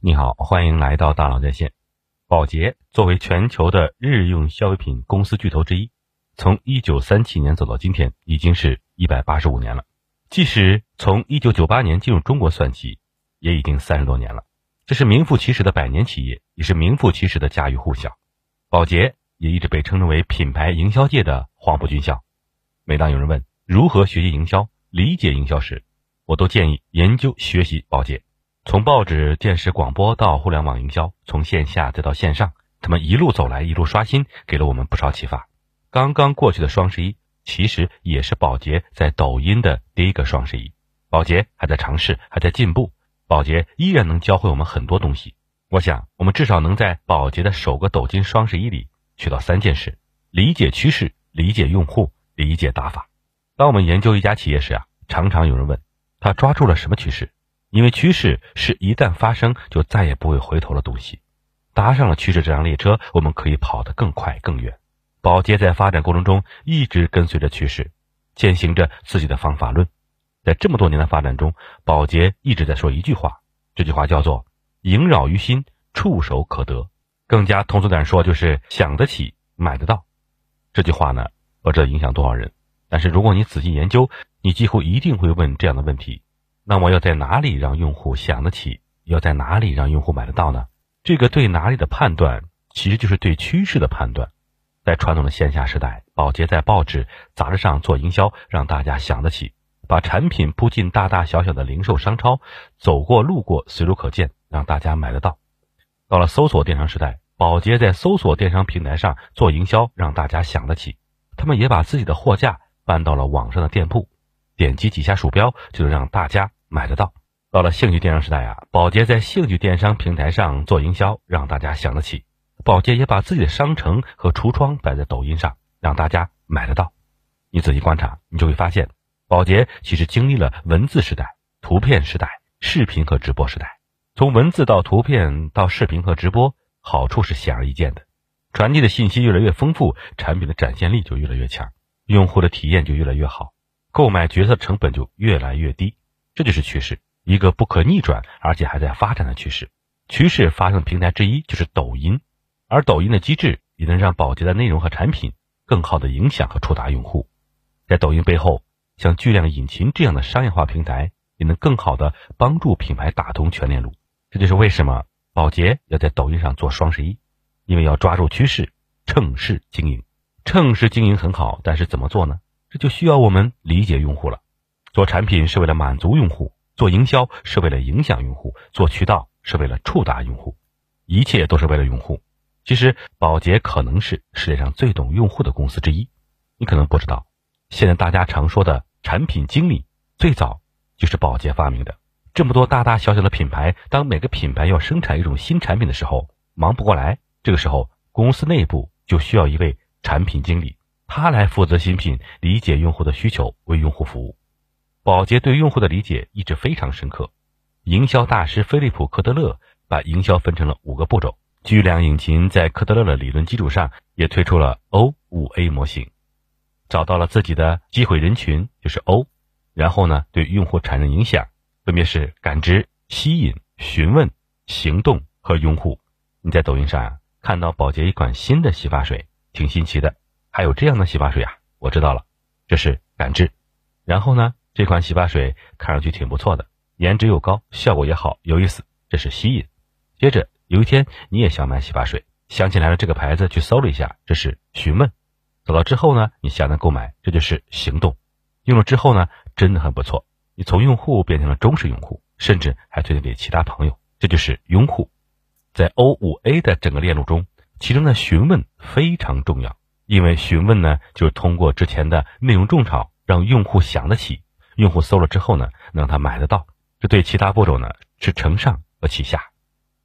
你好，欢迎来到大佬在线。宝洁作为全球的日用消费品公司巨头之一，从一九三七年走到今天，已经是一百八十五年了。即使从一九九八年进入中国算起，也已经三十多年了。这是名副其实的百年企业，也是名副其实的家喻户晓。宝洁也一直被称之为品牌营销界的黄埔军校。每当有人问如何学习营销、理解营销时，我都建议研究学习宝洁。从报纸、电视、广播到互联网营销，从线下再到线上，他们一路走来，一路刷新，给了我们不少启发。刚刚过去的双十一，其实也是宝洁在抖音的第一个双十一。宝洁还在尝试，还在进步，宝洁依然能教会我们很多东西。我想，我们至少能在宝洁的首个抖金双十一里学到三件事：理解趋势，理解用户，理解打法。当我们研究一家企业时啊，常常有人问他抓住了什么趋势？因为趋势是一旦发生就再也不会回头的东西，搭上了趋势这辆列车，我们可以跑得更快更远。宝洁在发展过程中一直跟随着趋势，践行着自己的方法论。在这么多年的发展中，宝洁一直在说一句话，这句话叫做“萦绕于心，触手可得”。更加通俗点说，就是想得起，买得到。这句话呢，不知道影响多少人，但是如果你仔细研究，你几乎一定会问这样的问题。那么要在哪里让用户想得起？要在哪里让用户买得到呢？这个对哪里的判断，其实就是对趋势的判断。在传统的线下时代，宝洁在报纸、杂志上做营销，让大家想得起，把产品铺进大大小小的零售商超，走过路过随处可见，让大家买得到。到了搜索电商时代，宝洁在搜索电商平台上做营销，让大家想得起。他们也把自己的货架搬到了网上的店铺，点击几下鼠标就能让大家。买得到。到了兴趣电商时代啊，宝洁在兴趣电商平台上做营销，让大家想得起。宝洁也把自己的商城和橱窗摆在抖音上，让大家买得到。你仔细观察，你就会发现，宝洁其实经历了文字时代、图片时代、视频和直播时代。从文字到图片到视频和直播，好处是显而易见的，传递的信息越来越丰富，产品的展现力就越来越强，用户的体验就越来越好，购买决策成本就越来越低。这就是趋势，一个不可逆转而且还在发展的趋势。趋势发生的平台之一就是抖音，而抖音的机制也能让宝洁的内容和产品更好的影响和触达用户。在抖音背后，像巨量引擎这样的商业化平台，也能更好的帮助品牌打通全链路。这就是为什么宝洁要在抖音上做双十一，因为要抓住趋势，趁势经营。趁势经营很好，但是怎么做呢？这就需要我们理解用户了。做产品是为了满足用户，做营销是为了影响用户，做渠道是为了触达用户，一切都是为了用户。其实，宝洁可能是世界上最懂用户的公司之一。你可能不知道，现在大家常说的产品经理，最早就是宝洁发明的。这么多大大小小的品牌，当每个品牌要生产一种新产品的时候，忙不过来。这个时候，公司内部就需要一位产品经理，他来负责新品，理解用户的需求，为用户服务。宝洁对用户的理解一直非常深刻。营销大师菲利普·科德勒把营销分成了五个步骤。巨量引擎在科德勒的理论基础上，也推出了 O 五 A 模型，找到了自己的机会人群，就是 O。然后呢，对用户产生影响，分别是感知、吸引、询问、行动和拥护。你在抖音上啊，看到宝洁一款新的洗发水，挺新奇的。还有这样的洗发水啊，我知道了，这是感知。然后呢？这款洗发水看上去挺不错的，颜值又高，效果也好，有意思，这是吸引。接着有一天你也想买洗发水，想起来了这个牌子，去搜了一下，这是询问。走到之后呢，你下单购买，这就是行动。用了之后呢，真的很不错，你从用户变成了忠实用户，甚至还推荐给其他朋友，这就是拥护。在 O 五 A 的整个链路中，其中的询问非常重要，因为询问呢，就是通过之前的内容种草，让用户想得起。用户搜了之后呢，能让他买得到，这对其他步骤呢是承上和启下，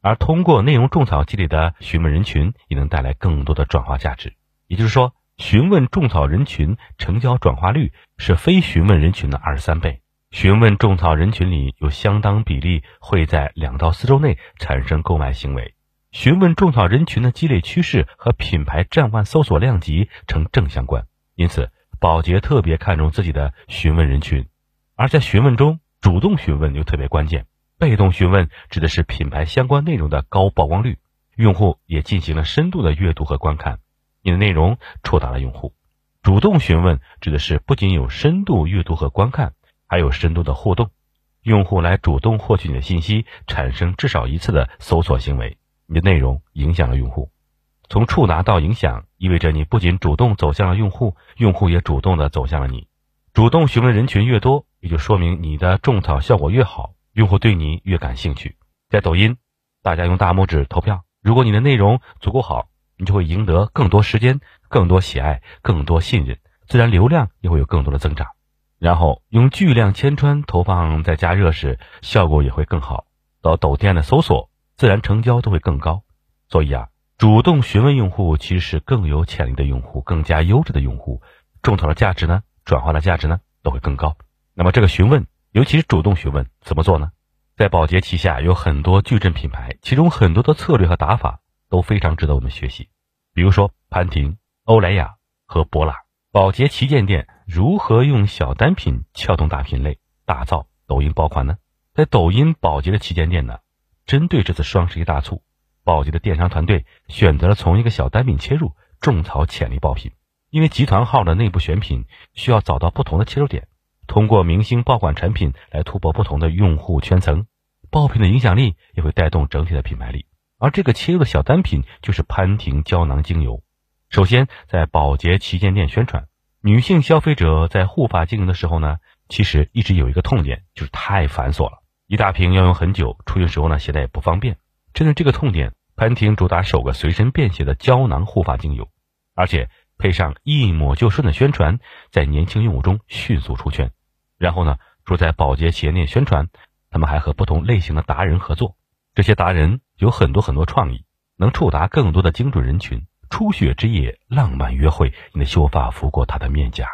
而通过内容种草积累的询问人群，也能带来更多的转化价值。也就是说，询问种草人群成交转化率是非询问人群的二十三倍。询问种草人群里有相当比例会在两到四周内产生购买行为。询问种草人群的积累趋势和品牌站外搜索量级成正相关，因此宝洁特别看重自己的询问人群。而在询问中，主动询问就特别关键，被动询问指的是品牌相关内容的高曝光率，用户也进行了深度的阅读和观看，你的内容触达了用户。主动询问指的是不仅有深度阅读和观看，还有深度的互动，用户来主动获取你的信息，产生至少一次的搜索行为，你的内容影响了用户。从触达到影响，意味着你不仅主动走向了用户，用户也主动的走向了你。主动询问人群越多，也就说明你的种草效果越好，用户对你越感兴趣。在抖音，大家用大拇指投票，如果你的内容足够好，你就会赢得更多时间。更多喜爱，更多信任，自然流量也会有更多的增长。然后用巨量千川投放在加热时，效果也会更好。到抖店的搜索，自然成交都会更高。所以啊，主动询问用户其实是更有潜力的用户，更加优质的用户，种草的价值呢，转化的价值呢，都会更高。那么这个询问，尤其是主动询问，怎么做呢？在宝洁旗下有很多矩阵品牌，其中很多的策略和打法都非常值得我们学习。比如说潘婷。欧莱雅和博朗，宝洁旗舰店如何用小单品撬动大品类，打造抖音爆款呢？在抖音宝洁的旗舰店呢，针对这次双十一大促，宝洁的电商团队选择了从一个小单品切入，种草潜力爆品。因为集团号的内部选品需要找到不同的切入点，通过明星爆款产品来突破不同的用户圈层，爆品的影响力也会带动整体的品牌力。而这个切入的小单品就是潘婷胶囊精油。首先，在宝洁旗舰店宣传，女性消费者在护发经营的时候呢，其实一直有一个痛点，就是太繁琐了，一大瓶要用很久，出行时候呢携带也不方便。针对这个痛点，潘婷主打首个随身便携的胶囊护发精油，而且配上一抹就顺的宣传，在年轻用户中迅速出圈。然后呢，除在保洁旗舰店宣传，他们还和不同类型的达人合作，这些达人有很多很多创意，能触达更多的精准人群。初雪之夜，浪漫约会，你的秀发拂过他的面颊，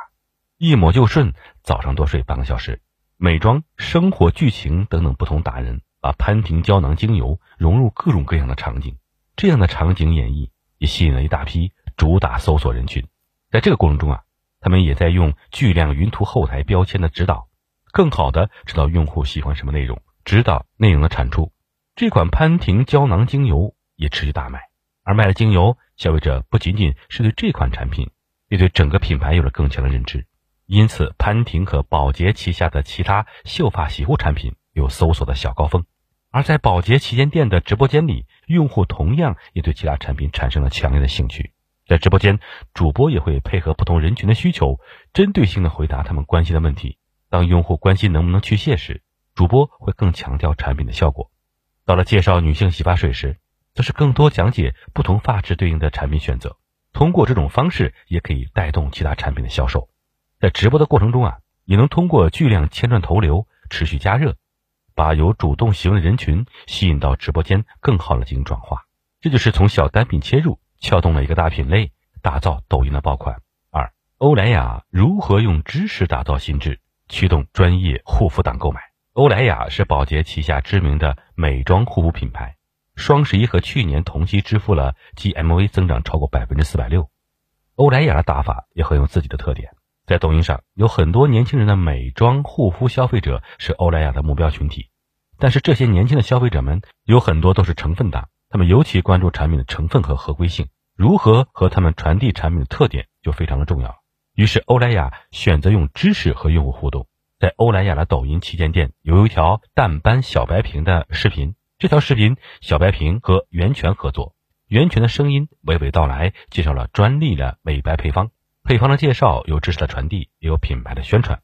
一抹就顺。早上多睡半个小时，美妆、生活、剧情等等不同达人把潘婷胶囊精油融入各种各样的场景，这样的场景演绎也吸引了一大批主打搜索人群。在这个过程中啊，他们也在用巨量云图后台标签的指导，更好的知道用户喜欢什么内容，指导内容的产出。这款潘婷胶囊精油也持续大卖。而卖了精油，消费者不仅仅是对这款产品，也对整个品牌有了更强的认知。因此，潘婷和宝洁旗下的其他秀发洗护产品有搜索的小高峰。而在宝洁旗舰店的直播间里，用户同样也对其他产品产生了强烈的兴趣。在直播间，主播也会配合不同人群的需求，针对性的回答他们关心的问题。当用户关心能不能去屑时，主播会更强调产品的效果。到了介绍女性洗发水时，则是更多讲解不同发质对应的产品选择，通过这种方式也可以带动其他产品的销售。在直播的过程中啊，也能通过巨量千转投流持续加热，把有主动行为的人群吸引到直播间，更好的进行转化。这就是从小单品切入，撬动了一个大品类，打造抖音的爆款。二，欧莱雅如何用知识打造心智，驱动专业护肤党购买？欧莱雅是宝洁旗下知名的美妆护肤品牌。双十一和去年同期支付了 GMV 增长超过百分之四百六。欧莱雅的打法也很有自己的特点，在抖音上有很多年轻人的美妆护肤消费者是欧莱雅的目标群体，但是这些年轻的消费者们有很多都是成分党，他们尤其关注产品的成分和合规性，如何和他们传递产品的特点就非常的重要。于是欧莱雅选择用知识和用户互动，在欧莱雅的抖音旗舰店有一条淡斑小白瓶的视频。这条视频，小白瓶和源泉合作，源泉的声音娓娓道来，介绍了专利的美白配方。配方的介绍有知识的传递，也有品牌的宣传。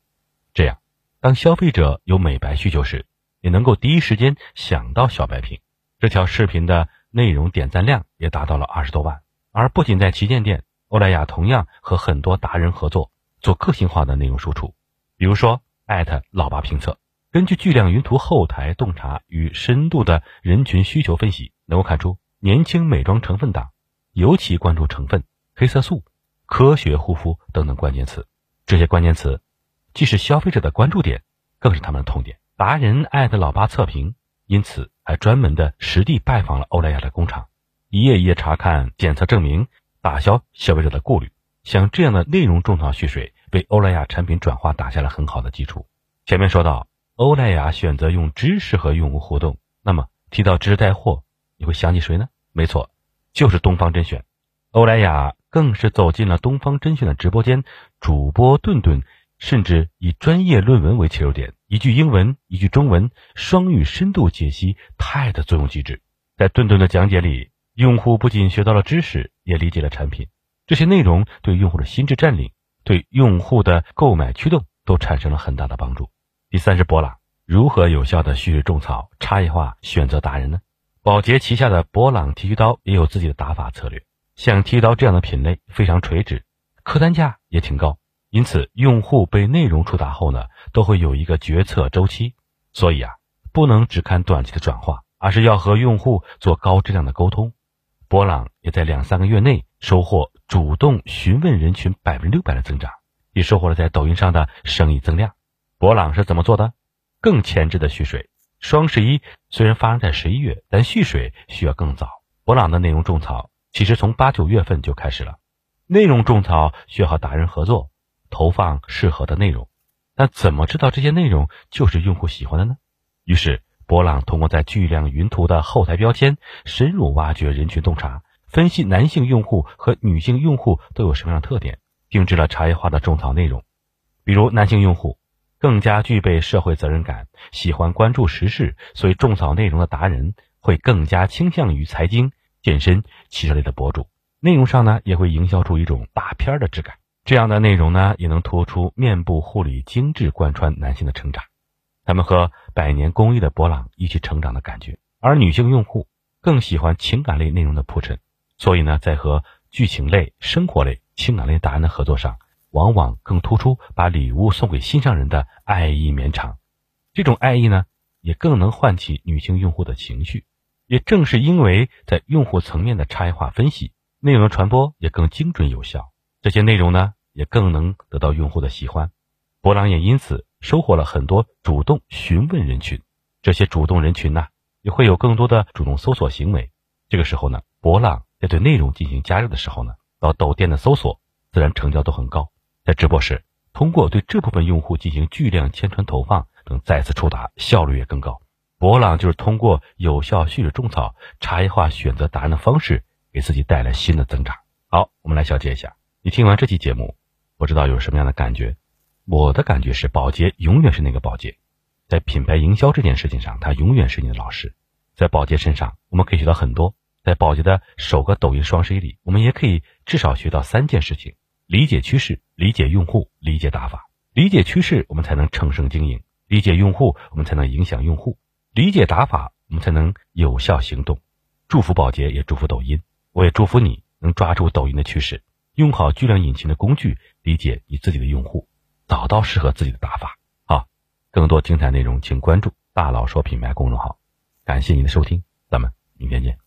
这样，当消费者有美白需求时，也能够第一时间想到小白瓶。这条视频的内容点赞量也达到了二十多万。而不仅在旗舰店，欧莱雅同样和很多达人合作，做个性化的内容输出，比如说艾特老爸评测。根据巨量云图后台洞察与深度的人群需求分析，能够看出年轻美妆成分党尤其关注成分、黑色素、科学护肤等等关键词。这些关键词既是消费者的关注点，更是他们的痛点。达人艾特老八测评，因此还专门的实地拜访了欧莱雅的工厂，一页一页查看检测证明，打消消费者的顾虑。像这样的内容种草蓄水，为欧莱雅产品转化打下了很好的基础。前面说到。欧莱雅选择用知识和用户互动。那么提到知识带货，你会想起谁呢？没错，就是东方甄选。欧莱雅更是走进了东方甄选的直播间，主播顿顿甚至以专业论文为切入点，一句英文，一句中文，双语深度解析态的作用机制。在顿顿的讲解里，用户不仅学到了知识，也理解了产品。这些内容对用户的心智占领，对用户的购买驱动都产生了很大的帮助。第三是博朗，如何有效的蓄水种草、差异化选择达人呢？宝洁旗下的博朗剃须刀也有自己的打法策略。像剃须刀这样的品类非常垂直，客单价也挺高，因此用户被内容触达后呢，都会有一个决策周期。所以啊，不能只看短期的转化。而是要和用户做高质量的沟通。博朗也在两三个月内收获主动询问人群百分之六百的增长，也收获了在抖音上的生意增量。博朗是怎么做的？更前置的蓄水。双十一虽然发生在十一月，但蓄水需要更早。博朗的内容种草其实从八九月份就开始了。内容种草需要和达人合作，投放适合的内容。那怎么知道这些内容就是用户喜欢的呢？于是。博朗通过在巨量云图的后台标签，深入挖掘人群洞察，分析男性用户和女性用户都有什么样的特点，定制了差异化的种草内容。比如，男性用户更加具备社会责任感，喜欢关注时事，所以种草内容的达人会更加倾向于财经、健身、汽车类的博主。内容上呢，也会营销出一种大片的质感。这样的内容呢，也能突出面部护理精致贯穿男性的成长。他们和百年公益的博朗一起成长的感觉，而女性用户更喜欢情感类内容的铺陈，所以呢，在和剧情类、生活类、情感类达人的合作上，往往更突出把礼物送给心上人的爱意绵长。这种爱意呢，也更能唤起女性用户的情绪。也正是因为在用户层面的差异化分析，内容的传播也更精准有效，这些内容呢，也更能得到用户的喜欢。博朗也因此。收获了很多主动询问人群，这些主动人群呢，也会有更多的主动搜索行为。这个时候呢，博朗在对内容进行加热的时候呢，到抖店的搜索自然成交都很高。在直播时，通过对这部分用户进行巨量千传投放等再次触达，效率也更高。博朗就是通过有效蓄水种草、差异化选择答案的方式，给自己带来新的增长。好，我们来小结一下，你听完这期节目，不知道有什么样的感觉？我的感觉是，保洁永远是那个保洁，在品牌营销这件事情上，他永远是你的老师。在保洁身上，我们可以学到很多。在保洁的首个抖音双十一里，我们也可以至少学到三件事情：理解趋势，理解用户，理解打法。理解趋势，我们才能乘胜经营；理解用户，我们才能影响用户；理解打法，我们才能有效行动。祝福保洁，也祝福抖音。我也祝福你能抓住抖音的趋势，用好巨量引擎的工具，理解你自己的用户。找到适合自己的打法。好，更多精彩内容，请关注“大佬说品牌”公众号。感谢您的收听，咱们明天见。